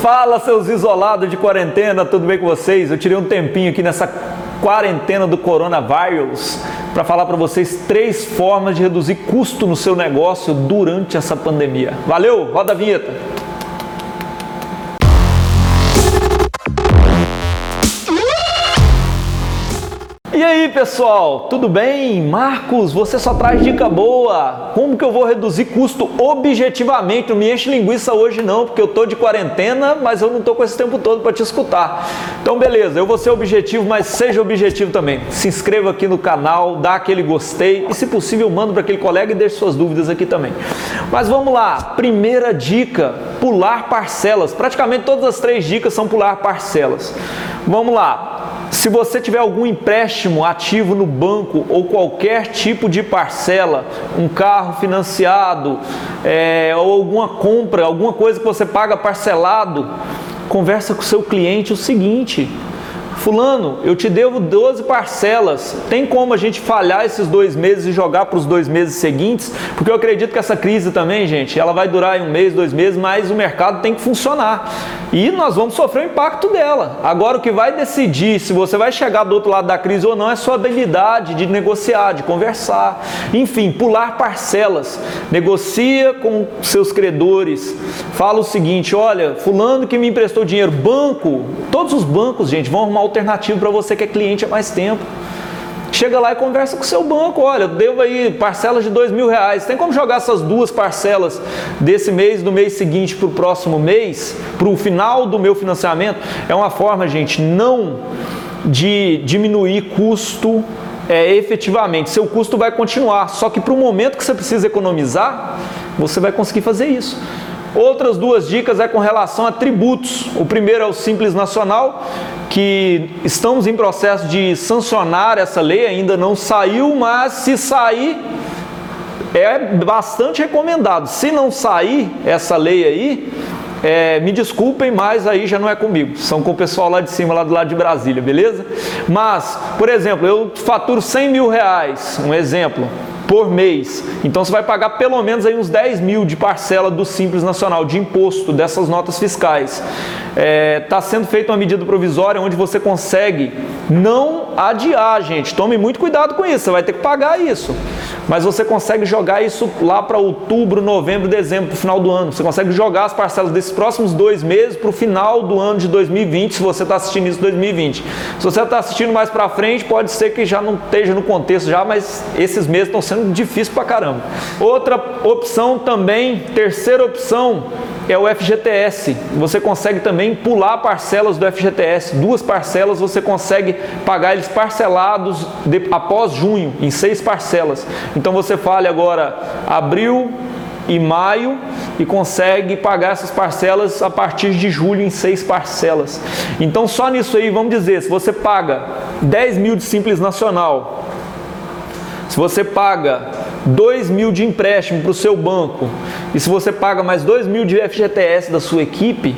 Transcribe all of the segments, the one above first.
Fala, seus isolados de quarentena, tudo bem com vocês? Eu tirei um tempinho aqui nessa quarentena do coronavírus para falar para vocês três formas de reduzir custo no seu negócio durante essa pandemia. Valeu, roda a vinheta. E aí pessoal, tudo bem? Marcos, você só traz dica boa. Como que eu vou reduzir custo objetivamente? Não me enche linguiça hoje não, porque eu tô de quarentena, mas eu não tô com esse tempo todo para te escutar. Então beleza, eu vou ser objetivo, mas seja objetivo também. Se inscreva aqui no canal, dá aquele gostei e se possível manda para aquele colega e deixe suas dúvidas aqui também. Mas vamos lá, primeira dica, pular parcelas. Praticamente todas as três dicas são pular parcelas. Vamos lá, se você tiver algum empréstimo ativo no banco ou qualquer tipo de parcela, um carro financiado é, ou alguma compra, alguma coisa que você paga parcelado, conversa com o seu cliente o seguinte: Fulano, eu te devo 12 parcelas. Tem como a gente falhar esses dois meses e jogar para os dois meses seguintes? Porque eu acredito que essa crise também, gente, ela vai durar um mês, dois meses, mas o mercado tem que funcionar. E nós vamos sofrer o impacto dela. Agora, o que vai decidir se você vai chegar do outro lado da crise ou não é sua habilidade de negociar, de conversar. Enfim, pular parcelas. Negocia com seus credores. Fala o seguinte: olha, Fulano que me emprestou dinheiro, banco, todos os bancos, gente, vão arrumar alternativo para você que é cliente há mais tempo. Chega lá e conversa com o seu banco. Olha, devo aí parcelas de dois mil reais. Tem como jogar essas duas parcelas desse mês, do mês seguinte para o próximo mês, para o final do meu financiamento? É uma forma, gente, não de diminuir custo é, efetivamente. Seu custo vai continuar, só que para o momento que você precisa economizar, você vai conseguir fazer isso. Outras duas dicas é com relação a tributos. O primeiro é o Simples Nacional, que estamos em processo de sancionar essa lei, ainda não saiu, mas se sair, é bastante recomendado. Se não sair essa lei aí, é, me desculpem, mas aí já não é comigo, são com o pessoal lá de cima, lá do lado de Brasília, beleza? Mas, por exemplo, eu faturo 100 mil reais, um exemplo, por mês. Então você vai pagar pelo menos aí uns 10 mil de parcela do Simples Nacional, de imposto dessas notas fiscais. Está é, tá sendo feita uma medida provisória onde você consegue não adiar, gente. Tome muito cuidado com isso, você vai ter que pagar isso. Mas você consegue jogar isso lá para outubro, novembro, dezembro, para o final do ano. Você consegue jogar as parcelas desses próximos dois meses para o final do ano de 2020, se você está assistindo isso em 2020. Se você está assistindo mais para frente, pode ser que já não esteja no contexto já, mas esses meses estão sendo difícil pra caramba. Outra opção também, terceira opção, é o FGTS. Você consegue também pular parcelas do FGTS. Duas parcelas você consegue pagar eles parcelados de, após junho, em seis parcelas. Então você fale agora abril e maio e consegue pagar essas parcelas a partir de julho em seis parcelas. Então só nisso aí, vamos dizer, se você paga 10 mil de Simples Nacional, se você paga 2 mil de empréstimo para o seu banco e se você paga mais 2 mil de FGTS da sua equipe,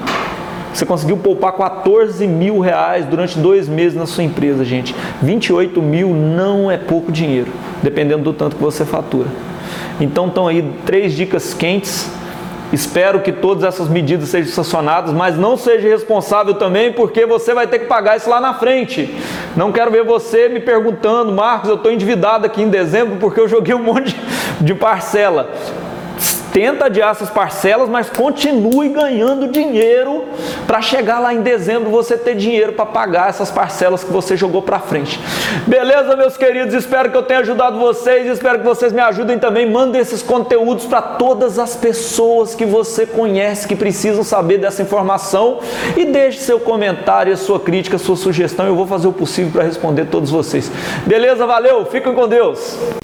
você conseguiu poupar 14 mil reais durante dois meses na sua empresa, gente. 28 mil não é pouco dinheiro, dependendo do tanto que você fatura. Então estão aí três dicas quentes Espero que todas essas medidas sejam sancionadas, mas não seja responsável também porque você vai ter que pagar isso lá na frente. Não quero ver você me perguntando, Marcos, eu estou endividado aqui em dezembro porque eu joguei um monte de parcela. Tenta adiar essas parcelas, mas continue ganhando dinheiro para chegar lá em dezembro você ter dinheiro para pagar essas parcelas que você jogou para frente. Beleza, meus queridos? Espero que eu tenha ajudado vocês, espero que vocês me ajudem também. Mandem esses conteúdos para todas as pessoas que você conhece que precisam saber dessa informação e deixe seu comentário, sua crítica, sua sugestão. Eu vou fazer o possível para responder todos vocês. Beleza? Valeu, fiquem com Deus.